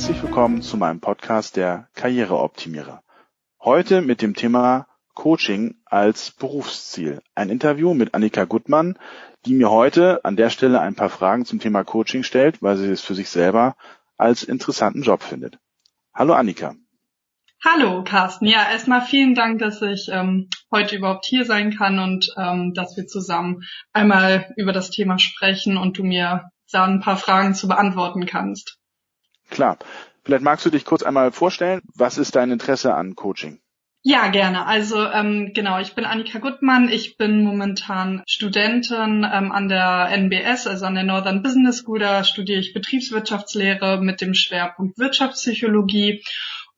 Herzlich willkommen zu meinem Podcast der Karriereoptimierer. Heute mit dem Thema Coaching als Berufsziel. Ein Interview mit Annika Gutmann, die mir heute an der Stelle ein paar Fragen zum Thema Coaching stellt, weil sie es für sich selber als interessanten Job findet. Hallo Annika. Hallo Carsten. Ja, erstmal vielen Dank, dass ich ähm, heute überhaupt hier sein kann und ähm, dass wir zusammen einmal über das Thema sprechen und du mir da ein paar Fragen zu beantworten kannst. Klar. Vielleicht magst du dich kurz einmal vorstellen. Was ist dein Interesse an Coaching? Ja, gerne. Also ähm, genau, ich bin Annika Gutmann. Ich bin momentan Studentin ähm, an der NBS, also an der Northern Business School. Da studiere ich Betriebswirtschaftslehre mit dem Schwerpunkt Wirtschaftspsychologie.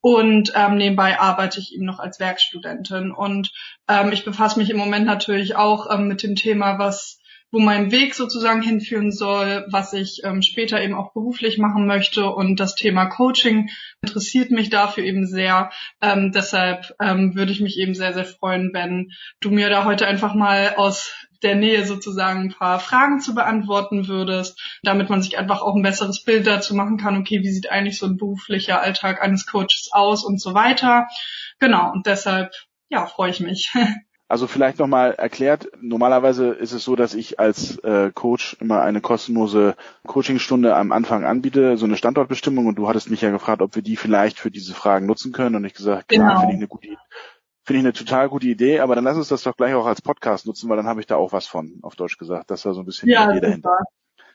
Und ähm, nebenbei arbeite ich eben noch als Werkstudentin. Und ähm, ich befasse mich im Moment natürlich auch ähm, mit dem Thema, was wo mein Weg sozusagen hinführen soll, was ich ähm, später eben auch beruflich machen möchte. Und das Thema Coaching interessiert mich dafür eben sehr. Ähm, deshalb ähm, würde ich mich eben sehr, sehr freuen, wenn du mir da heute einfach mal aus der Nähe sozusagen ein paar Fragen zu beantworten würdest, damit man sich einfach auch ein besseres Bild dazu machen kann, okay, wie sieht eigentlich so ein beruflicher Alltag eines Coaches aus und so weiter. Genau, und deshalb, ja, freue ich mich. Also vielleicht nochmal erklärt, normalerweise ist es so, dass ich als äh, Coach immer eine kostenlose Coachingstunde am Anfang anbiete, so eine Standortbestimmung und du hattest mich ja gefragt, ob wir die vielleicht für diese Fragen nutzen können und ich gesagt, klar, genau. finde ich eine gute Finde ich eine total gute Idee, aber dann lass uns das doch gleich auch als Podcast nutzen, weil dann habe ich da auch was von, auf Deutsch gesagt. Das war so ein bisschen ja, die Idee dahinter.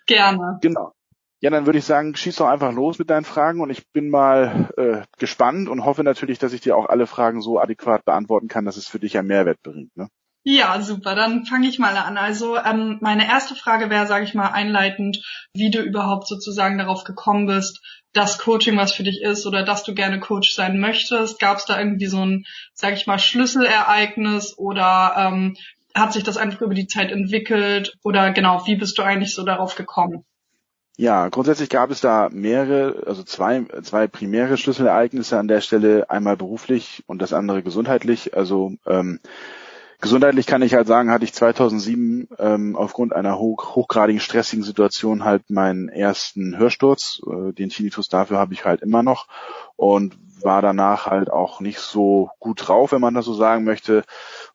Gerne. Genau. Ja, dann würde ich sagen, schieß doch einfach los mit deinen Fragen und ich bin mal äh, gespannt und hoffe natürlich, dass ich dir auch alle Fragen so adäquat beantworten kann, dass es für dich einen Mehrwert bringt. Ne? Ja, super. Dann fange ich mal an. Also ähm, meine erste Frage wäre, sage ich mal, einleitend, wie du überhaupt sozusagen darauf gekommen bist, dass Coaching was für dich ist oder dass du gerne Coach sein möchtest. Gab es da irgendwie so ein, sage ich mal, Schlüsselereignis oder ähm, hat sich das einfach über die Zeit entwickelt oder genau, wie bist du eigentlich so darauf gekommen? Ja, grundsätzlich gab es da mehrere, also zwei, zwei primäre Schlüsselereignisse an der Stelle, einmal beruflich und das andere gesundheitlich. Also ähm, gesundheitlich kann ich halt sagen, hatte ich 2007 ähm, aufgrund einer hoch, hochgradigen stressigen Situation halt meinen ersten Hörsturz. Äh, den Tinnitus dafür habe ich halt immer noch und war danach halt auch nicht so gut drauf, wenn man das so sagen möchte.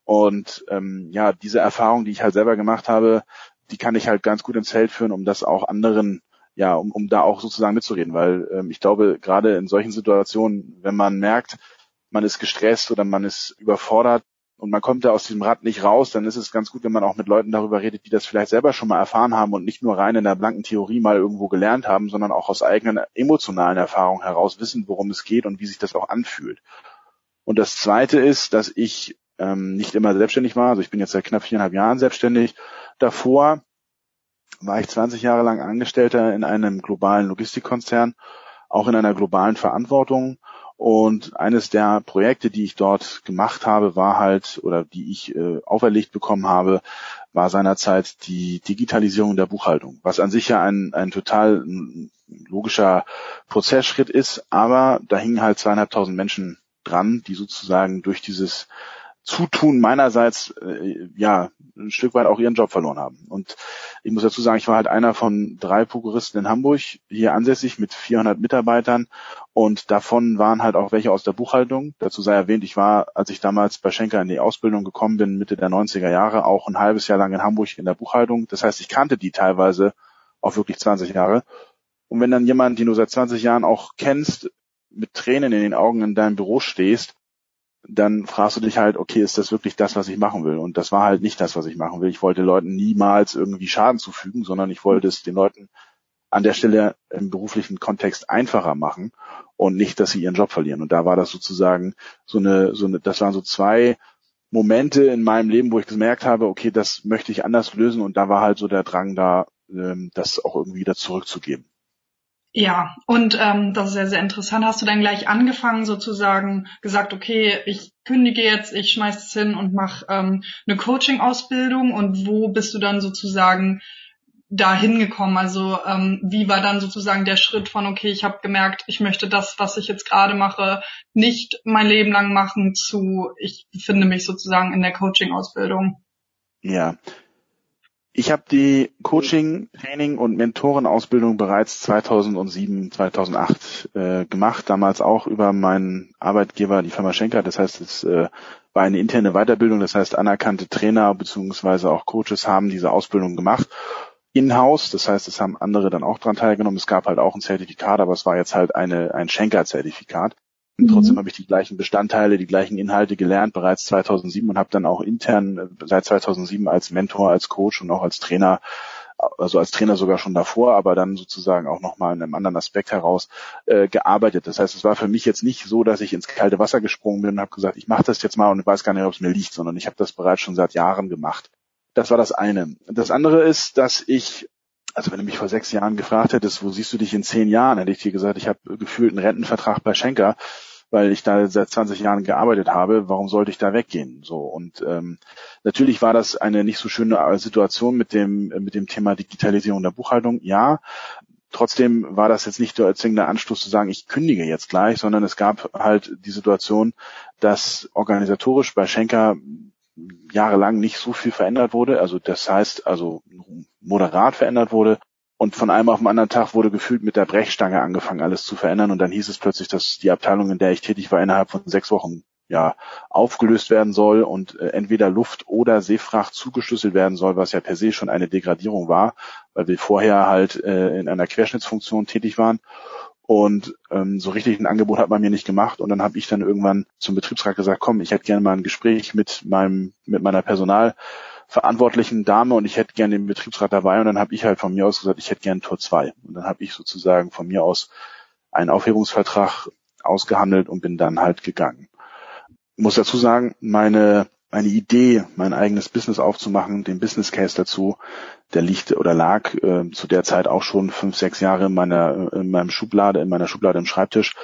Und ähm, ja, diese Erfahrung, die ich halt selber gemacht habe, die kann ich halt ganz gut ins Feld führen, um das auch anderen ja, um, um da auch sozusagen mitzureden, weil ähm, ich glaube, gerade in solchen Situationen, wenn man merkt, man ist gestresst oder man ist überfordert und man kommt da aus diesem Rad nicht raus, dann ist es ganz gut, wenn man auch mit Leuten darüber redet, die das vielleicht selber schon mal erfahren haben und nicht nur rein in der blanken Theorie mal irgendwo gelernt haben, sondern auch aus eigenen emotionalen Erfahrungen heraus wissen, worum es geht und wie sich das auch anfühlt. Und das Zweite ist, dass ich ähm, nicht immer selbstständig war. Also ich bin jetzt seit knapp viereinhalb Jahren selbstständig. Davor war ich 20 Jahre lang Angestellter in einem globalen Logistikkonzern, auch in einer globalen Verantwortung. Und eines der Projekte, die ich dort gemacht habe, war halt, oder die ich äh, auferlegt bekommen habe, war seinerzeit die Digitalisierung der Buchhaltung, was an sich ja ein, ein total logischer Prozessschritt ist, aber da hingen halt zweieinhalbtausend Menschen dran, die sozusagen durch dieses Zutun meinerseits äh, ja ein Stück weit auch ihren Job verloren haben. Und ich muss dazu sagen, ich war halt einer von drei Prokuristen in Hamburg, hier ansässig mit 400 Mitarbeitern und davon waren halt auch welche aus der Buchhaltung. Dazu sei erwähnt, ich war, als ich damals bei Schenker in die Ausbildung gekommen bin, Mitte der 90er Jahre, auch ein halbes Jahr lang in Hamburg in der Buchhaltung. Das heißt, ich kannte die teilweise auch wirklich 20 Jahre. Und wenn dann jemand, den du seit 20 Jahren auch kennst, mit Tränen in den Augen in deinem Büro stehst dann fragst du dich halt, okay, ist das wirklich das, was ich machen will? Und das war halt nicht das, was ich machen will. Ich wollte Leuten niemals irgendwie Schaden zufügen, sondern ich wollte es den Leuten an der Stelle im beruflichen Kontext einfacher machen und nicht, dass sie ihren Job verlieren. Und da war das sozusagen so eine, so eine, das waren so zwei Momente in meinem Leben, wo ich gemerkt habe, okay, das möchte ich anders lösen. Und da war halt so der Drang da, ähm, das auch irgendwie wieder zurückzugeben. Ja, und ähm, das ist sehr, sehr interessant. Hast du dann gleich angefangen, sozusagen gesagt, okay, ich kündige jetzt, ich schmeiß es hin und mache ähm, eine Coaching-Ausbildung und wo bist du dann sozusagen da hingekommen? Also ähm, wie war dann sozusagen der Schritt von, okay, ich habe gemerkt, ich möchte das, was ich jetzt gerade mache, nicht mein Leben lang machen zu, ich befinde mich sozusagen in der Coaching-Ausbildung? Ja, Ich habe die Coaching, Training und Mentorenausbildung bereits 2007, 2008 äh, gemacht, damals auch über meinen Arbeitgeber, die Firma Schenker. Das heißt, es äh, war eine interne Weiterbildung, das heißt, anerkannte Trainer beziehungsweise auch Coaches haben diese Ausbildung gemacht. In-house, das heißt, es haben andere dann auch dran teilgenommen. Es gab halt auch ein Zertifikat, aber es war jetzt halt eine, ein Schenker-Zertifikat. Mhm. Trotzdem habe ich die gleichen Bestandteile, die gleichen Inhalte gelernt bereits 2007 und habe dann auch intern äh, seit 2007 als Mentor, als Coach und auch als Trainer, also als Trainer sogar schon davor, aber dann sozusagen auch nochmal in einem anderen Aspekt heraus äh, gearbeitet. Das heißt, es war für mich jetzt nicht so, dass ich ins kalte Wasser gesprungen bin und habe gesagt, ich mache das jetzt mal und ich weiß gar nicht, ob es mir liegt, sondern ich habe das bereits schon seit Jahren gemacht. Das war das eine. Das andere ist, dass ich also wenn du mich vor sechs Jahren gefragt hättest, wo siehst du dich in zehn Jahren, hätte ich dir gesagt, ich habe gefühlt einen Rentenvertrag bei Schenker, weil ich da seit 20 Jahren gearbeitet habe. Warum sollte ich da weggehen? So und ähm, natürlich war das eine nicht so schöne Situation mit dem mit dem Thema Digitalisierung der Buchhaltung. Ja, trotzdem war das jetzt nicht der zwingende Anstoß zu sagen, ich kündige jetzt gleich, sondern es gab halt die Situation, dass organisatorisch bei Schenker jahrelang nicht so viel verändert wurde. Also das heißt, also moderat verändert wurde. Und von einem auf den anderen Tag wurde gefühlt mit der Brechstange angefangen, alles zu verändern. Und dann hieß es plötzlich, dass die Abteilung, in der ich tätig war, innerhalb von sechs Wochen ja aufgelöst werden soll und äh, entweder Luft- oder Seefracht zugeschlüsselt werden soll, was ja per se schon eine Degradierung war, weil wir vorher halt äh, in einer Querschnittsfunktion tätig waren. Und ähm, so richtig ein Angebot hat man mir nicht gemacht. Und dann habe ich dann irgendwann zum Betriebsrat gesagt, komm, ich hätte gerne mal ein Gespräch mit meinem, mit meiner Personalverantwortlichen Dame und ich hätte gerne den Betriebsrat dabei. Und dann habe ich halt von mir aus gesagt, ich hätte gerne Tor 2. Und dann habe ich sozusagen von mir aus einen Aufhebungsvertrag ausgehandelt und bin dann halt gegangen. Ich muss dazu sagen, meine meine Idee, mein eigenes Business aufzumachen, den Business Case dazu, der liegt oder lag äh, zu der Zeit auch schon fünf, sechs Jahre in meiner in meinem Schublade, in meiner Schublade im Schreibtisch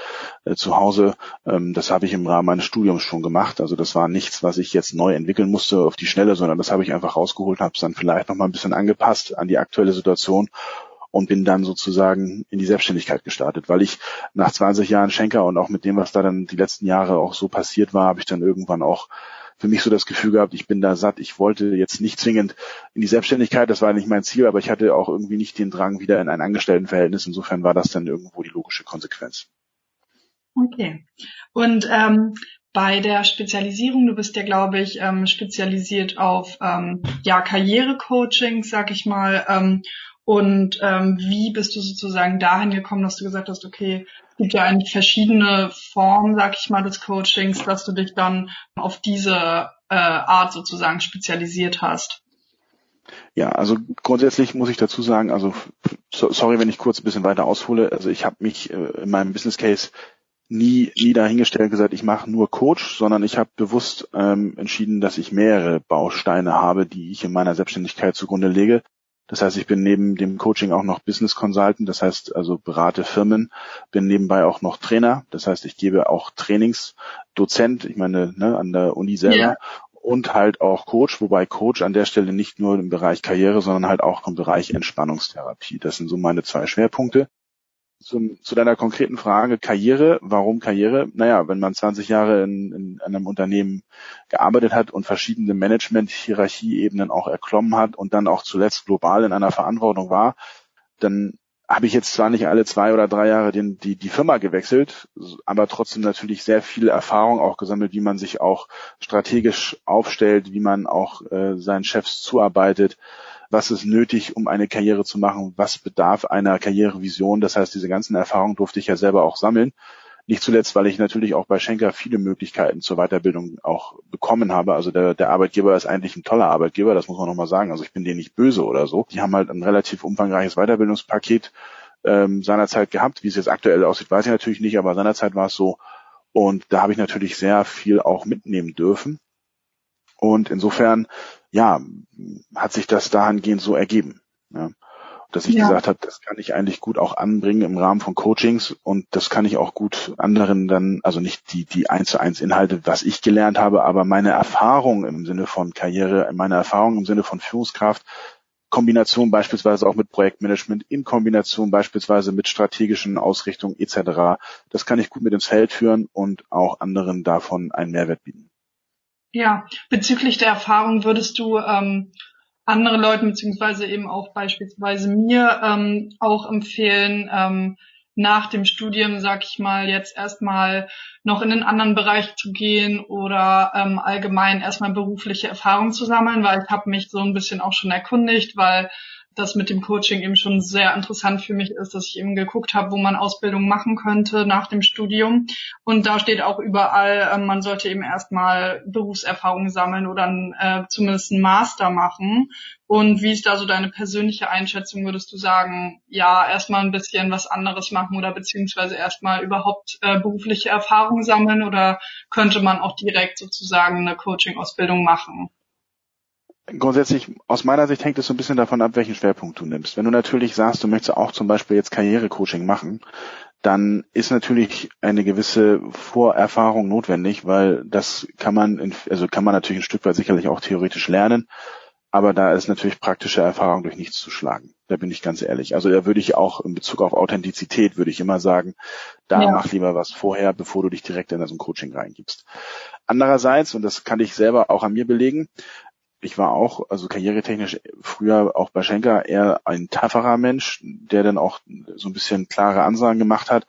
äh, zu Hause. Ähm, das habe ich im Rahmen meines Studiums schon gemacht. Also das war nichts, was ich jetzt neu entwickeln musste auf die Schnelle, sondern das habe ich einfach rausgeholt, habe es dann vielleicht noch mal ein bisschen angepasst an die aktuelle Situation und bin dann sozusagen in die Selbstständigkeit gestartet, weil ich nach 20 Jahren Schenker und auch mit dem, was da dann die letzten Jahre auch so passiert war, habe ich dann irgendwann auch für mich so das Gefühl gehabt, ich bin da satt. Ich wollte jetzt nicht zwingend in die Selbstständigkeit, das war nicht mein Ziel, aber ich hatte auch irgendwie nicht den Drang wieder in ein Angestelltenverhältnis. Insofern war das dann irgendwo die logische Konsequenz. Okay. Und ähm, bei der Spezialisierung, du bist ja, glaube ich, ähm, spezialisiert auf ähm, ja Karrierecoaching, sag ich mal. Ähm, und ähm, wie bist du sozusagen dahin gekommen, dass du gesagt hast, okay, es gibt ja eigentlich verschiedene Formen, sag ich mal, des Coachings, dass du dich dann auf diese äh, Art sozusagen spezialisiert hast? Ja, also grundsätzlich muss ich dazu sagen, also so, sorry, wenn ich kurz ein bisschen weiter aushole. Also ich habe mich äh, in meinem Business Case nie, nie dahingestellt gesagt, ich mache nur Coach, sondern ich habe bewusst ähm, entschieden, dass ich mehrere Bausteine habe, die ich in meiner Selbstständigkeit zugrunde lege. Das heißt, ich bin neben dem Coaching auch noch Business Consultant, das heißt also berate Firmen, bin nebenbei auch noch Trainer, das heißt, ich gebe auch Trainings, Dozent, ich meine ne, an der Uni selber ja. und halt auch Coach, wobei Coach an der Stelle nicht nur im Bereich Karriere, sondern halt auch im Bereich Entspannungstherapie. Das sind so meine zwei Schwerpunkte zum, zu deiner konkreten Frage Karriere. Warum Karriere? Naja, wenn man 20 Jahre in, in einem Unternehmen gearbeitet hat und verschiedene Management-Hierarchieebenen auch erklommen hat und dann auch zuletzt global in einer Verantwortung war, dann habe ich jetzt zwar nicht alle zwei oder drei Jahre den, die, die Firma gewechselt, aber trotzdem natürlich sehr viel Erfahrung auch gesammelt, wie man sich auch strategisch aufstellt, wie man auch äh, seinen Chefs zuarbeitet, was ist nötig, um eine Karriere zu machen, was bedarf einer Karrierevision. Das heißt, diese ganzen Erfahrungen durfte ich ja selber auch sammeln. Nicht zuletzt, weil ich natürlich auch bei Schenker viele Möglichkeiten zur Weiterbildung auch bekommen habe. Also der, der Arbeitgeber ist eigentlich ein toller Arbeitgeber, das muss man nochmal sagen. Also ich bin denen nicht böse oder so. Die haben halt ein relativ umfangreiches Weiterbildungspaket ähm, seinerzeit gehabt. Wie es jetzt aktuell aussieht, weiß ich natürlich nicht, aber seinerzeit war es so. Und da habe ich natürlich sehr viel auch mitnehmen dürfen. Und insofern ja, hat sich das dahingehend so ergeben. Ja. Dass ich ja. gesagt habe, das kann ich eigentlich gut auch anbringen im Rahmen von Coachings und das kann ich auch gut anderen dann, also nicht die, die eins zu eins Inhalte, was ich gelernt habe, aber meine Erfahrung im Sinne von Karriere, meine Erfahrung im Sinne von Führungskraft, Kombination beispielsweise auch mit Projektmanagement, in Kombination beispielsweise mit strategischen Ausrichtungen etc. Das kann ich gut mit ins Feld führen und auch anderen davon einen Mehrwert bieten. Ja, bezüglich der Erfahrung würdest du ähm, andere Leuten beziehungsweise eben auch beispielsweise mir ähm, auch empfehlen, ähm, nach dem Studium, sag ich mal, jetzt erstmal noch in einen anderen Bereich zu gehen oder ähm, allgemein erstmal berufliche Erfahrung zu sammeln, weil ich habe mich so ein bisschen auch schon erkundigt, weil das mit dem Coaching eben schon sehr interessant für mich ist, dass ich eben geguckt habe, wo man Ausbildung machen könnte nach dem Studium. Und da steht auch überall, äh, man sollte eben erstmal Berufserfahrung sammeln oder äh, zumindest einen Master machen. Und wie ist da so deine persönliche Einschätzung? Würdest du sagen, ja, erstmal ein bisschen was anderes machen oder beziehungsweise erstmal überhaupt äh, berufliche Erfahrung sammeln oder könnte man auch direkt sozusagen eine Coaching-Ausbildung machen? Grundsätzlich, aus meiner Sicht hängt es so ein bisschen davon ab, welchen Schwerpunkt du nimmst. Wenn du natürlich sagst, du möchtest auch zum Beispiel jetzt Karrierecoaching machen, dann ist natürlich eine gewisse Vorerfahrung notwendig, weil das kann man, in, also kann man natürlich ein Stück weit sicherlich auch theoretisch lernen, aber da ist natürlich praktische Erfahrung durch nichts zu schlagen. Da bin ich ganz ehrlich. Also da würde ich auch in Bezug auf Authentizität würde ich immer sagen, da ja. mach lieber was vorher, bevor du dich direkt in so ein Coaching reingibst. Andererseits, und das kann ich selber auch an mir belegen, ich war auch, also karrieretechnisch früher auch bei Schenker eher ein tapferer Mensch, der dann auch so ein bisschen klare Ansagen gemacht hat.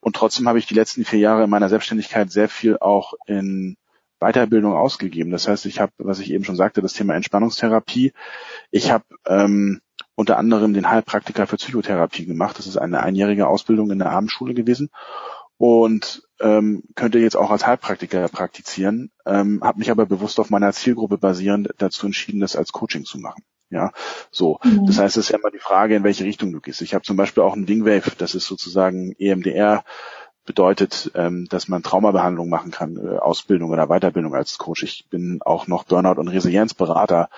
Und trotzdem habe ich die letzten vier Jahre in meiner Selbstständigkeit sehr viel auch in Weiterbildung ausgegeben. Das heißt, ich habe, was ich eben schon sagte, das Thema Entspannungstherapie. Ich habe ähm, unter anderem den Heilpraktiker für Psychotherapie gemacht. Das ist eine einjährige Ausbildung in der Abendschule gewesen und ähm, könnte jetzt auch als Heilpraktiker praktizieren, ähm, habe mich aber bewusst auf meiner Zielgruppe basierend dazu entschieden, das als Coaching zu machen. Ja, so. Mhm. Das heißt, es ist ja immer die Frage, in welche Richtung du gehst. Ich habe zum Beispiel auch ein Wingwave, das ist sozusagen EMDR, bedeutet, ähm, dass man Traumabehandlung machen kann, äh, Ausbildung oder Weiterbildung als Coach. Ich bin auch noch Burnout- und Resilienzberater,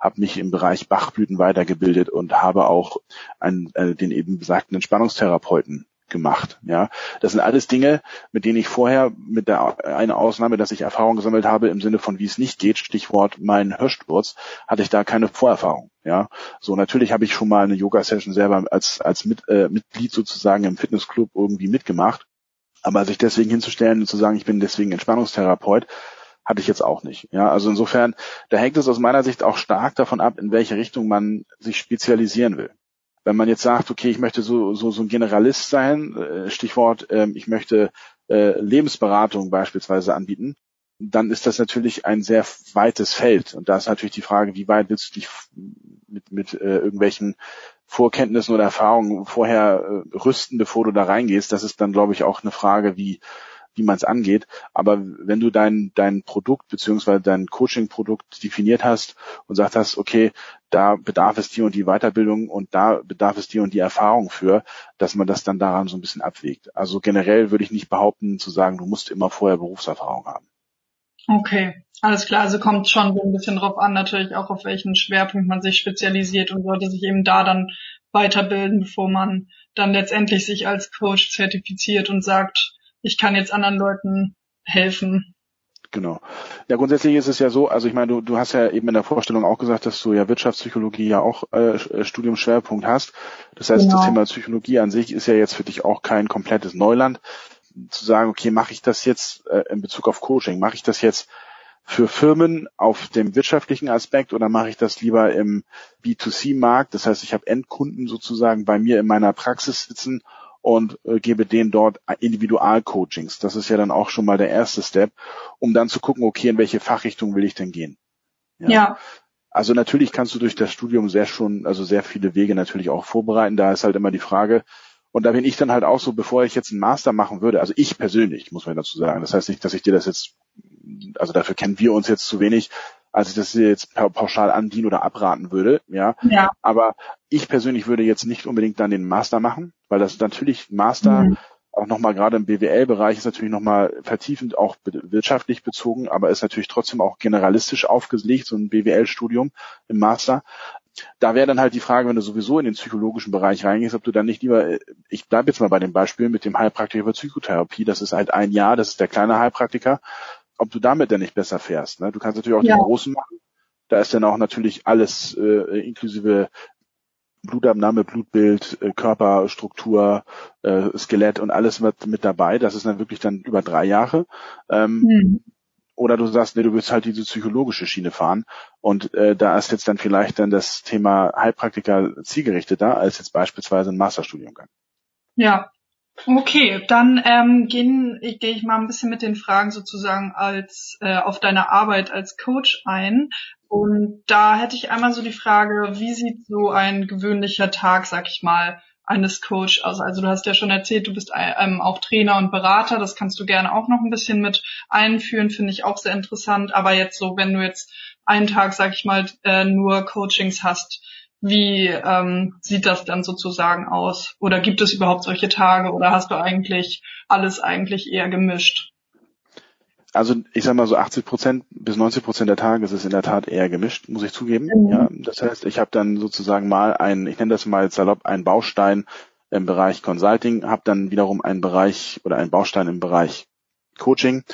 habe mich im Bereich Bachblüten weitergebildet und habe auch einen, äh, den eben besagten Entspannungstherapeuten gemacht. Ja, das sind alles Dinge, mit denen ich vorher mit der eine Ausnahme, dass ich Erfahrung gesammelt habe im Sinne von wie es nicht geht, Stichwort mein Hörsturz, hatte ich da keine Vorerfahrung. Ja, so natürlich habe ich schon mal eine Yoga Session selber als als mit, äh, Mitglied sozusagen im Fitnessclub irgendwie mitgemacht, aber sich deswegen hinzustellen und zu sagen, ich bin deswegen Entspannungstherapeut, hatte ich jetzt auch nicht. Ja, also insofern, da hängt es aus meiner Sicht auch stark davon ab, in welche Richtung man sich spezialisieren will. Wenn man jetzt sagt, okay, ich möchte so, so, so ein Generalist sein, äh, Stichwort, äh, ich möchte äh, Lebensberatung beispielsweise anbieten, dann ist das natürlich ein sehr weites Feld. Und da ist natürlich die Frage, wie weit willst du dich mit, mit äh, irgendwelchen Vorkenntnissen oder Erfahrungen vorher äh, rüsten, bevor du da reingehst. Das ist dann, glaube ich, auch eine Frage, wie, wie man es angeht. Aber wenn du dein, dein Produkt beziehungsweise dein Coaching-Produkt definiert hast und sagt hast, okay, da bedarf es die und die Weiterbildung und da bedarf es die und die Erfahrung für, dass man das dann daran so ein bisschen abwägt. Also generell würde ich nicht behaupten zu sagen, du musst immer vorher Berufserfahrung haben. Okay, alles klar. Also kommt schon so ein bisschen drauf an, natürlich auch auf welchen Schwerpunkt man sich spezialisiert und sollte sich eben da dann weiterbilden, bevor man dann letztendlich sich als Coach zertifiziert und sagt, ich kann jetzt anderen Leuten helfen. Genau. Ja, grundsätzlich ist es ja so, also ich meine, du, du hast ja eben in der Vorstellung auch gesagt, dass du ja Wirtschaftspsychologie ja auch äh, äh, Studiumschwerpunkt hast. Das heißt, genau. das Thema Psychologie an sich ist ja jetzt für dich auch kein komplettes Neuland. Zu sagen, okay, mache ich das jetzt äh, in Bezug auf Coaching, mache ich das jetzt für Firmen auf dem wirtschaftlichen Aspekt oder mache ich das lieber im B2C-Markt? Das heißt, ich habe Endkunden sozusagen bei mir in meiner Praxis sitzen und äh, gebe denen dort Individualcoachings. Das ist ja dann auch schon mal der erste Step, um dann zu gucken, okay, in welche Fachrichtung will ich denn gehen? Ja. ja. Also natürlich kannst du durch das Studium sehr schon, also sehr viele Wege natürlich auch vorbereiten. Da ist halt immer die Frage, und da bin ich dann halt auch so, bevor ich jetzt einen Master machen würde, also ich persönlich, muss man dazu sagen. Das heißt nicht, dass ich dir das jetzt, also dafür kennen wir uns jetzt zu wenig, als ich das jetzt pauschal andienen oder abraten würde, ja. ja. Aber ich persönlich würde jetzt nicht unbedingt dann den Master machen, weil das natürlich Master mhm. auch nochmal gerade im BWL-Bereich ist natürlich nochmal vertiefend auch wirtschaftlich bezogen, aber ist natürlich trotzdem auch generalistisch aufgelegt, so ein BWL-Studium im Master. Da wäre dann halt die Frage, wenn du sowieso in den psychologischen Bereich reingehst, ob du dann nicht lieber, ich bleibe jetzt mal bei dem Beispiel mit dem Heilpraktiker für Psychotherapie, das ist halt ein Jahr, das ist der kleine Heilpraktiker, ob du damit denn nicht besser fährst. Ne? Du kannst natürlich auch ja. den großen machen. Da ist dann auch natürlich alles äh, inklusive Blutabnahme, Blutbild, äh, Körperstruktur, äh, Skelett und alles mit, mit dabei. Das ist dann wirklich dann über drei Jahre. Ähm, mhm. oder du sagst, nee, du willst halt diese psychologische Schiene fahren. Und äh, da ist jetzt dann vielleicht dann das Thema Heilpraktiker zielgerichteter als jetzt beispielsweise ein Masterstudiumgang. Ja, Okay, dann ähm, gehe geh ich mal ein bisschen mit den Fragen sozusagen als äh, auf deine Arbeit als Coach ein. Und da hätte ich einmal so die Frage, wie sieht so ein gewöhnlicher Tag, sag ich mal, eines Coach aus? Also du hast ja schon erzählt, du bist ähm, auch Trainer und Berater, das kannst du gerne auch noch ein bisschen mit einführen, finde ich auch sehr interessant. Aber jetzt so, wenn du jetzt einen Tag, sag ich mal, äh, nur Coachings hast, wie ähm, sieht das dann sozusagen aus? Oder gibt es überhaupt solche Tage oder hast du eigentlich alles eigentlich eher gemischt? Also ich sag mal so 80 Prozent bis 90 Prozent der Tage ist es in der Tat eher gemischt, muss ich zugeben. Mhm. Ja, das heißt, ich habe dann sozusagen mal ein, ich nenne das mal salopp, einen Baustein im Bereich Consulting, habe dann wiederum einen Bereich oder einen Baustein im Bereich Coaching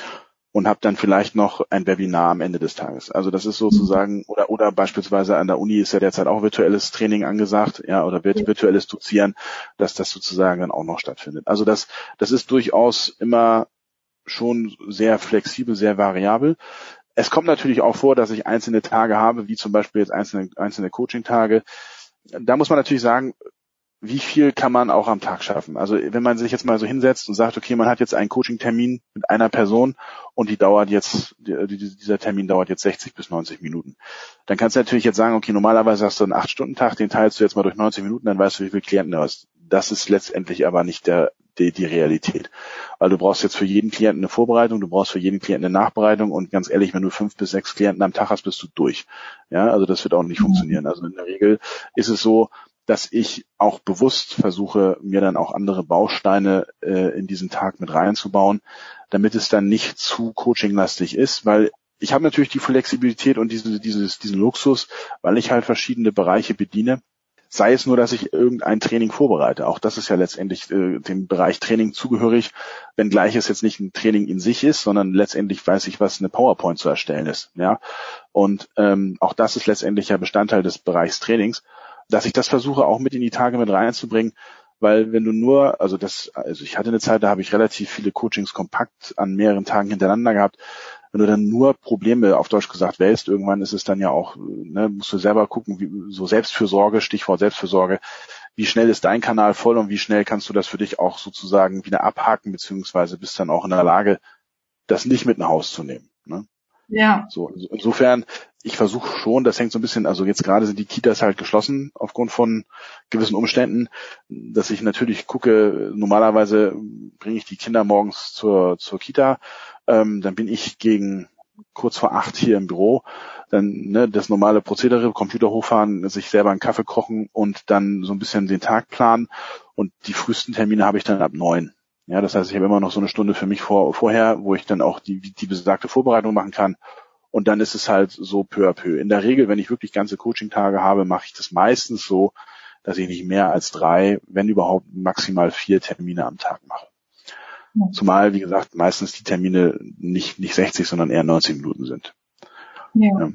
und habe dann vielleicht noch ein Webinar am Ende des Tages. Also das ist sozusagen oder oder beispielsweise an der Uni ist ja derzeit auch virtuelles Training angesagt, ja oder virtuelles Dozieren, dass das sozusagen dann auch noch stattfindet. Also das das ist durchaus immer schon sehr flexibel, sehr variabel. Es kommt natürlich auch vor, dass ich einzelne Tage habe, wie zum Beispiel jetzt einzelne einzelne Coaching-Tage. Da muss man natürlich sagen, wie viel kann man auch am Tag schaffen? Also wenn man sich jetzt mal so hinsetzt und sagt, okay, man hat jetzt einen Coaching-Termin mit einer Person und die dauert jetzt, dieser Termin dauert jetzt 60 bis 90 Minuten. Dann kannst du natürlich jetzt sagen, okay, normalerweise hast du einen 8-Stunden-Tag, den teilst du jetzt mal durch 90 Minuten, dann weißt du, wie viele Klienten du hast. Das ist letztendlich aber nicht der, die, die Realität. Weil du brauchst jetzt für jeden Klienten eine Vorbereitung, du brauchst für jeden Klienten eine Nachbereitung und ganz ehrlich, wenn du fünf bis sechs Klienten am Tag hast, bist du durch. Ja, also das wird auch nicht funktionieren. Also in der Regel ist es so, dass ich auch bewusst versuche, mir dann auch andere Bausteine äh, in diesen Tag mit reinzubauen, damit es dann nicht zu coachinglastig ist, weil ich habe natürlich die Flexibilität und diese, dieses, diesen Luxus, weil ich halt verschiedene Bereiche bediene. Sei es nur, dass ich irgendein Training vorbereite. Auch das ist ja letztendlich äh, dem Bereich Training zugehörig, wenngleich es jetzt nicht ein Training in sich ist, sondern letztendlich weiß ich, was eine PowerPoint zu erstellen ist. Ja, und ähm, auch das ist letztendlich ja Bestandteil des Bereichs Trainings dass ich das versuche auch mit in die Tage mit reinzubringen, weil wenn du nur, also das, also ich hatte eine Zeit, da habe ich relativ viele Coachings kompakt an mehreren Tagen hintereinander gehabt. Wenn du dann nur Probleme auf Deutsch gesagt wählst, irgendwann ist es dann ja auch, ne, musst du selber gucken, wie, so Selbstfürsorge, Stichwort Selbstfürsorge, wie schnell ist dein Kanal voll und wie schnell kannst du das für dich auch sozusagen wieder abhaken, beziehungsweise bist dann auch in der Lage, das nicht mit nach Haus zu nehmen. Ne? Ja. So, insofern, ich versuche schon, das hängt so ein bisschen, also jetzt gerade sind die Kitas halt geschlossen aufgrund von gewissen Umständen, dass ich natürlich gucke, normalerweise bringe ich die Kinder morgens zur, zur Kita, ähm, dann bin ich gegen kurz vor acht hier im Büro, dann ne, das normale Prozedere, Computer hochfahren, sich selber einen Kaffee kochen und dann so ein bisschen den Tag planen und die frühesten Termine habe ich dann ab neun. Ja, das heißt, ich habe immer noch so eine Stunde für mich vor, vorher, wo ich dann auch die, die besagte Vorbereitung machen kann. Und dann ist es halt so peu à peu. In der Regel, wenn ich wirklich ganze Coaching-Tage habe, mache ich das meistens so, dass ich nicht mehr als drei, wenn überhaupt maximal vier Termine am Tag mache. Zumal, wie gesagt, meistens die Termine nicht, nicht 60, sondern eher 90 Minuten sind. Ja.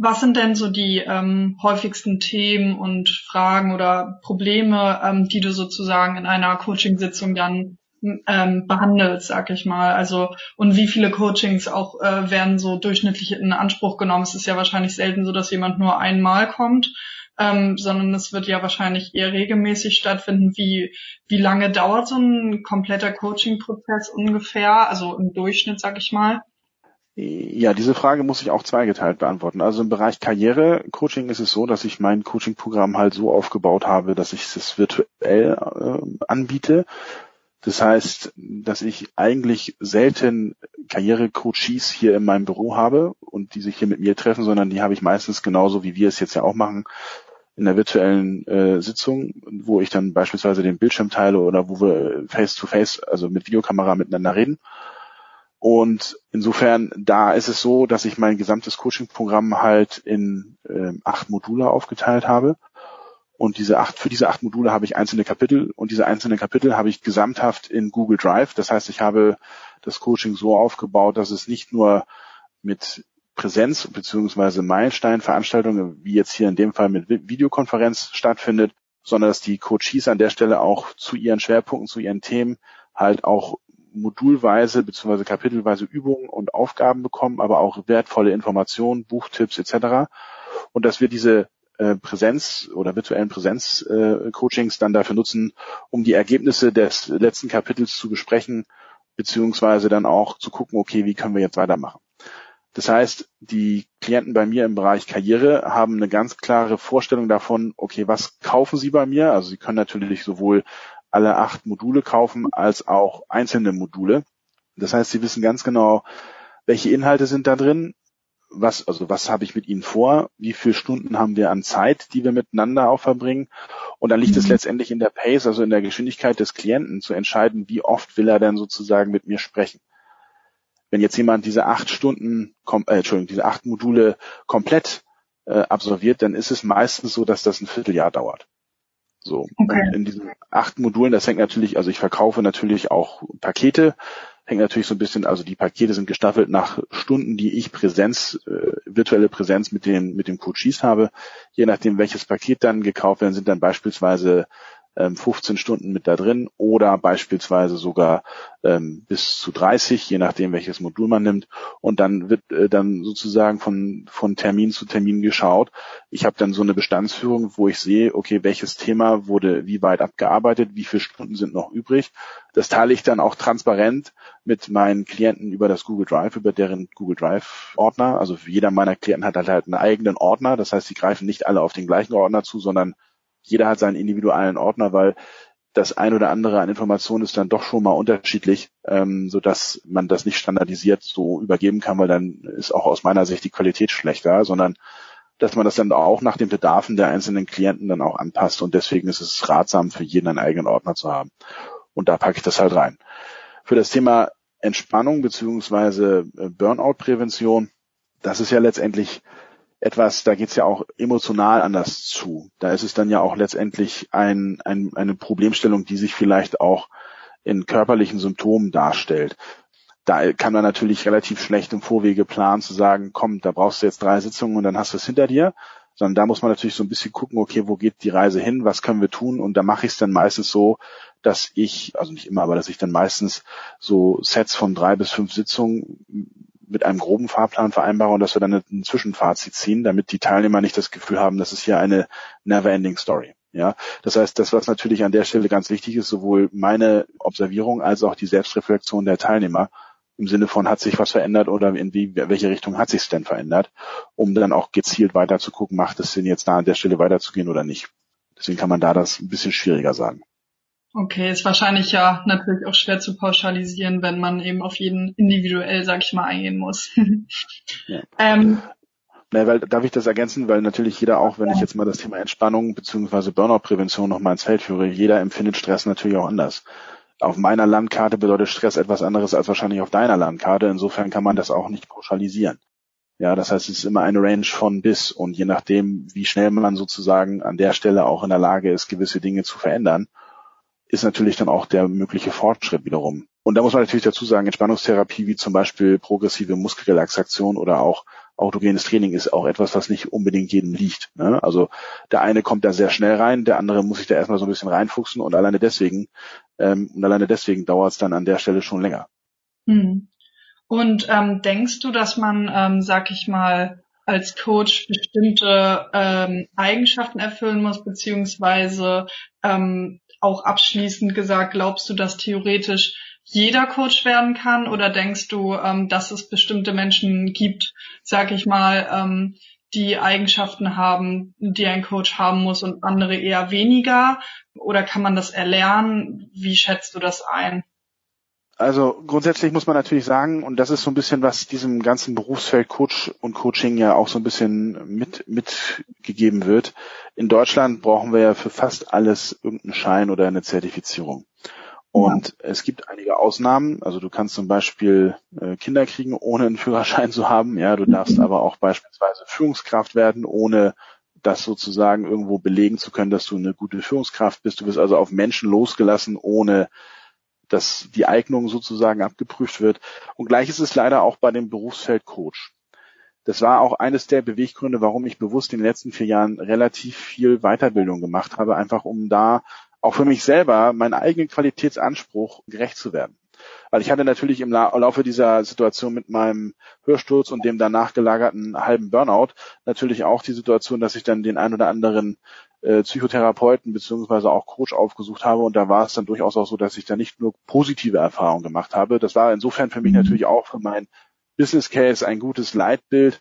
Was sind denn so die ähm, häufigsten Themen und Fragen oder Probleme, ähm, die du sozusagen in einer Coachingsitzung dann ähm, behandelst, sag ich mal? Also und wie viele Coachings auch äh, werden so durchschnittlich in Anspruch genommen? Es ist ja wahrscheinlich selten so, dass jemand nur einmal kommt, ähm, sondern es wird ja wahrscheinlich eher regelmäßig stattfinden. Wie wie lange dauert so ein kompletter Coaching-Prozess ungefähr? Also im Durchschnitt, sag ich mal. Ja, diese Frage muss ich auch zweigeteilt beantworten. Also im Bereich Karriere-Coaching ist es so, dass ich mein Coaching-Programm halt so aufgebaut habe, dass ich es virtuell äh, anbiete. Das heißt, dass ich eigentlich selten Karriere-Coaches hier in meinem Büro habe und die sich hier mit mir treffen, sondern die habe ich meistens genauso, wie wir es jetzt ja auch machen, in der virtuellen äh, Sitzung, wo ich dann beispielsweise den Bildschirm teile oder wo wir face-to-face, -face, also mit Videokamera miteinander reden. Und insofern, da ist es so, dass ich mein gesamtes Coaching-Programm halt in äh, acht Module aufgeteilt habe. Und diese acht, für diese acht Module habe ich einzelne Kapitel und diese einzelnen Kapitel habe ich gesamthaft in Google Drive. Das heißt, ich habe das Coaching so aufgebaut, dass es nicht nur mit Präsenz beziehungsweise Meilenstein-Veranstaltungen, wie jetzt hier in dem Fall mit Videokonferenz stattfindet, sondern dass die Coaches an der Stelle auch zu ihren Schwerpunkten, zu ihren Themen halt auch modulweise bzw. kapitelweise Übungen und Aufgaben bekommen, aber auch wertvolle Informationen, Buchtipps etc. Und dass wir diese äh, Präsenz oder virtuellen Präsenz-Coachings äh, dann dafür nutzen, um die Ergebnisse des letzten Kapitels zu besprechen, beziehungsweise dann auch zu gucken, okay, wie können wir jetzt weitermachen. Das heißt, die Klienten bei mir im Bereich Karriere haben eine ganz klare Vorstellung davon, okay, was kaufen sie bei mir? Also sie können natürlich sowohl alle acht Module kaufen als auch einzelne Module. Das heißt, sie wissen ganz genau, welche Inhalte sind da drin, was, also was habe ich mit ihnen vor, wie viele Stunden haben wir an Zeit, die wir miteinander auch verbringen. Und dann liegt mhm. es letztendlich in der Pace, also in der Geschwindigkeit des Klienten zu entscheiden, wie oft will er denn sozusagen mit mir sprechen. Wenn jetzt jemand diese acht Stunden, äh, Entschuldigung, diese acht Module komplett äh, absolviert, dann ist es meistens so, dass das ein Vierteljahr dauert. So. Okay. In diesen acht Modulen, das hängt natürlich, also ich verkaufe natürlich auch Pakete, hängt natürlich so ein bisschen, also die Pakete sind gestaffelt nach Stunden, die ich Präsenz, äh, virtuelle Präsenz mit den, mit dem Coaches habe. Je nachdem, welches Paket dann gekauft werden, sind dann beispielsweise 15 ähm, Stunden mit da drin oder beispielsweise sogar ähm, bis zu 30, je nachdem welches Modul man nimmt. Und dann wird äh, dann sozusagen von, von Termin zu Termin geschaut. Ich habe dann so eine Bestandsführung, wo ich sehe, okay, welches Thema wurde wie weit abgearbeitet, wie viele Stunden sind noch übrig. Das teile ich dann auch transparent mit meinen Klienten über das Google Drive, über deren Google Drive Ordner. Also jeder meiner Klienten hat halt einen eigenen Ordner. Das heißt, sie greifen nicht alle auf den gleichen Ordner zu, sondern jeder hat seinen individuellen Ordner, weil das ein oder andere an Informationen ist dann doch schon mal unterschiedlich, ähm, so dass man das nicht standardisiert so übergeben kann, weil dann ist auch aus meiner Sicht die Qualität schlechter, sondern dass man das dann auch nach den Bedarfen der einzelnen Klienten dann auch anpasst und deswegen ist es ratsam für jeden einen eigenen Ordner zu haben. Und da packe ich das halt rein. Für das Thema Entspannung beziehungsweise äh, Burnout-Prävention, das ist ja letztendlich etwas, da geht's ja auch emotional anders zu. Da ist es dann ja auch letztendlich ein, ein, eine Problemstellung, die sich vielleicht auch in körperlichen Symptomen darstellt. Da kann man natürlich relativ schlecht im Vorwege planen zu sagen, komm, da brauchst du jetzt drei Sitzungen und dann hast du es hinter dir. Sondern da muss man natürlich so ein bisschen gucken, okay, wo geht die Reise hin, was können wir tun? Und da mache ich es dann meistens so, dass ich, also nicht immer, aber dass ich dann meistens so Sets von drei bis fünf Sitzungen mit einem groben Fahrplan vereinbare und dass wir dann ein Zwischenfazit ziehen, damit die Teilnehmer nicht das Gefühl haben, das ist hier eine never-ending Story. Ja, das heißt, das, was natürlich an der Stelle ganz wichtig ist, sowohl meine Observierung als auch die Selbstreflexion der Teilnehmer im Sinne von hat sich was verändert oder in wie, welche Richtung hat sich es denn verändert, um dann auch gezielt weiter zu gucken, macht es Sinn jetzt da an der Stelle weiterzugehen oder nicht. Deswegen kann man da das ein bisschen schwieriger sagen. Okay, ist wahrscheinlich ja natürlich auch schwer zu pauschalisieren, wenn man eben auf jeden individuell, sag ich mal, eingehen muss. ja. ähm, na, weil, darf ich das ergänzen? Weil natürlich jeder auch, wenn ich jetzt mal das Thema Entspannung beziehungsweise Burnout-Prävention nochmal ins Feld führe, jeder empfindet Stress natürlich auch anders. Auf meiner Landkarte bedeutet Stress etwas anderes als wahrscheinlich auf deiner Landkarte. Insofern kann man das auch nicht pauschalisieren. Ja, das heißt, es ist immer eine Range von bis und je nachdem, wie schnell man sozusagen an der Stelle auch in der Lage ist, gewisse Dinge zu verändern, ist natürlich dann auch der mögliche Fortschritt wiederum. Und da muss man natürlich dazu sagen, Entspannungstherapie wie zum Beispiel progressive Muskelrelaxation oder auch autogenes Training ist auch etwas, was nicht unbedingt jedem liegt. Ne? Also der eine kommt da sehr schnell rein, der andere muss sich da erstmal so ein bisschen reinfuchsen und alleine deswegen ähm, und alleine deswegen dauert es dann an der Stelle schon länger. Hm. Und ähm, denkst du, dass man, ähm, sag ich mal, als Coach bestimmte ähm, Eigenschaften erfüllen muss, beziehungsweise ähm, auch abschließend gesagt, glaubst du, dass theoretisch jeder Coach werden kann oder denkst du, ähm, dass es bestimmte Menschen gibt, sag ich mal, ähm, die Eigenschaften haben, die ein Coach haben muss und andere eher weniger? Oder kann man das erlernen? Wie schätzt du das ein? Also grundsätzlich muss man natürlich sagen, und das ist so ein bisschen, was diesem ganzen Berufsfeld Coach und Coaching ja auch so ein bisschen mit, mitgegeben wird. In Deutschland brauchen wir ja für fast alles irgendeinen Schein oder eine Zertifizierung. Und ja. es gibt einige Ausnahmen. Also du kannst zum Beispiel äh, Kinder kriegen, ohne einen Führerschein zu haben. Ja, du darfst mhm. aber auch beispielsweise Führungskraft werden, ohne das sozusagen irgendwo belegen zu können, dass du eine gute Führungskraft bist. Du wirst also auf Menschen losgelassen, ohne dass die Eignung sozusagen abgeprüft wird. Und gleich ist es leider auch bei dem Berufsfeld Coach. Das war auch eines der Beweggründe, warum ich bewusst in den letzten vier Jahren relativ viel Weiterbildung gemacht habe, einfach um da auch für mich selber meinen eigenen Qualitätsanspruch gerecht zu werden. Weil ich hatte natürlich im Laufe dieser Situation mit meinem Hörsturz und dem danach gelagerten halben Burnout natürlich auch die Situation, dass ich dann den ein oder anderen äh, Psychotherapeuten beziehungsweise auch Coach aufgesucht habe und da war es dann durchaus auch so, dass ich da nicht nur positive Erfahrungen gemacht habe. Das war insofern für mich mhm. natürlich auch für mein Business Case ein gutes Leitbild,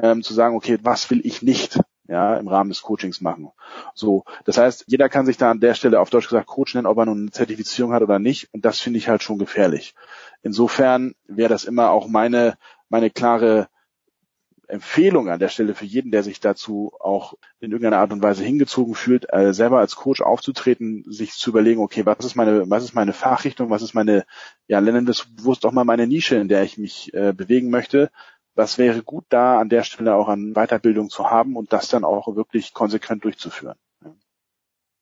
ähm, zu sagen, okay, was will ich nicht? ja, im Rahmen des Coachings machen. So, das heißt, jeder kann sich da an der Stelle auf Deutsch gesagt Coach nennen, ob er nun eine Zertifizierung hat oder nicht. Und das finde ich halt schon gefährlich. Insofern wäre das immer auch meine, meine klare Empfehlung an der Stelle für jeden, der sich dazu auch in irgendeiner Art und Weise hingezogen fühlt, äh, selber als Coach aufzutreten, sich zu überlegen, okay, was ist meine, was ist meine Fachrichtung, was ist meine, ja, nennen wir es bewusst auch mal meine Nische, in der ich mich äh, bewegen möchte. Was wäre gut da an der Stelle auch an Weiterbildung zu haben und das dann auch wirklich konsequent durchzuführen.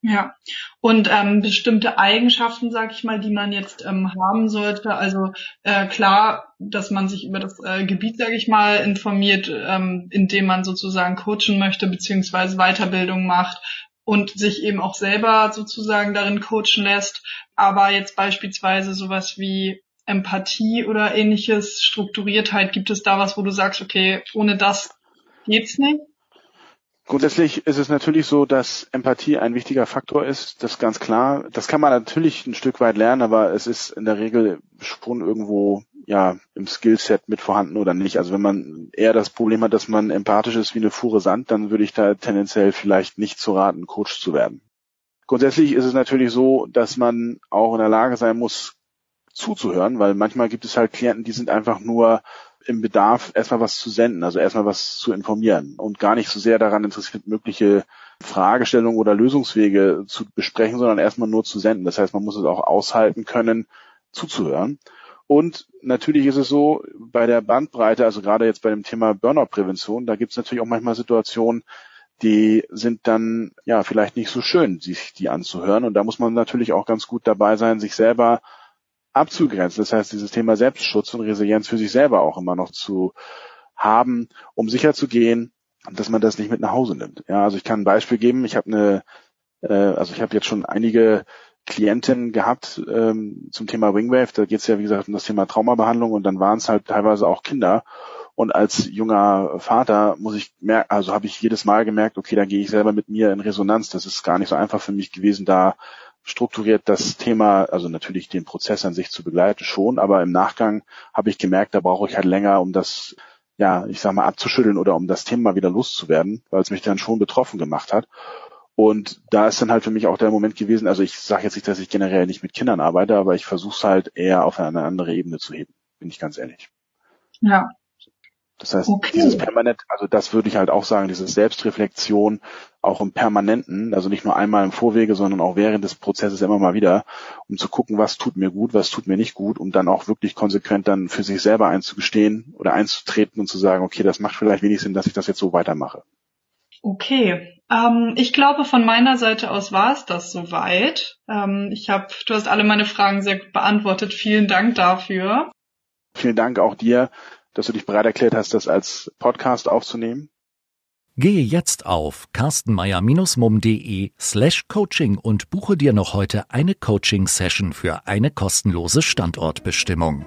Ja, und ähm, bestimmte Eigenschaften, sag ich mal, die man jetzt ähm, haben sollte. Also äh, klar, dass man sich über das äh, Gebiet, sag ich mal, informiert, ähm, indem man sozusagen coachen möchte beziehungsweise Weiterbildung macht und sich eben auch selber sozusagen darin coachen lässt. Aber jetzt beispielsweise sowas wie Empathie oder ähnliches, Strukturiertheit, gibt es da was, wo du sagst, okay, ohne das geht's nicht? Grundsätzlich ist es natürlich so, dass Empathie ein wichtiger Faktor ist, das ist ganz klar. Das kann man natürlich ein Stück weit lernen, aber es ist in der Regel schon irgendwo ja im Skillset mit vorhanden oder nicht. Also wenn man eher das Problem hat, dass man empathisch ist wie eine Fuhre Sand, dann würde ich da tendenziell vielleicht nicht zu raten, Coach zu werden. Grundsätzlich ist es natürlich so, dass man auch in der Lage sein muss, zuzuhören, weil manchmal gibt es halt Klienten, die sind einfach nur im Bedarf, erstmal was zu senden, also erstmal was zu informieren und gar nicht so sehr daran interessiert, mögliche Fragestellungen oder Lösungswege zu besprechen, sondern erstmal nur zu senden. Das heißt, man muss es auch aushalten können, zuzuhören. Und natürlich ist es so, bei der Bandbreite, also gerade jetzt bei dem Thema Burnout-Prävention, da gibt es natürlich auch manchmal Situationen, die sind dann ja vielleicht nicht so schön, sich die anzuhören. Und da muss man natürlich auch ganz gut dabei sein, sich selber abzugrenzen. Das heißt, dieses Thema Selbstschutz und Resilienz für sich selber auch immer noch zu haben, um sicher zu gehen, dass man das nicht mit nach Hause nimmt. Ja, also ich kann ein Beispiel geben. Ich habe eine, äh, also ich habe jetzt schon einige Klientinnen gehabt ähm, zum Thema Wingwave. Da geht es ja, wie gesagt, um das Thema Traumabehandlung und dann waren es halt teilweise auch Kinder. Und als junger Vater muss ich merken, also habe ich jedes Mal gemerkt, okay, da gehe ich selber mit mir in Resonanz. Das ist gar nicht so einfach für mich gewesen, da strukturiert das Thema, also natürlich den Prozess an sich zu begleiten schon, aber im Nachgang habe ich gemerkt, da brauche ich halt länger, um das, ja, ich sag mal, abzuschütteln oder um das Thema wieder loszuwerden, weil es mich dann schon betroffen gemacht hat. Und da ist dann halt für mich auch der Moment gewesen, also ich sage jetzt nicht, dass ich generell nicht mit Kindern arbeite, aber ich versuche es halt eher auf eine andere Ebene zu heben, bin ich ganz ehrlich. Ja, das heißt, okay. dieses permanent, also das würde ich halt auch sagen, diese Selbstreflexion auch im Permanenten, also nicht nur einmal im Vorwege, sondern auch während des Prozesses immer mal wieder, um zu gucken, was tut mir gut, was tut mir nicht gut, um dann auch wirklich konsequent dann für sich selber einzugestehen oder einzutreten und zu sagen, okay, das macht vielleicht wenig Sinn, dass ich das jetzt so weitermache. Okay, ähm, ich glaube, von meiner Seite aus war es das soweit. Ähm, ich habe, du hast alle meine Fragen sehr gut beantwortet. Vielen Dank dafür. Vielen Dank auch dir dass du dich bereit erklärt hast, das als Podcast aufzunehmen. Gehe jetzt auf carstenmeier-mum.de slash coaching und buche dir noch heute eine Coaching-Session für eine kostenlose Standortbestimmung.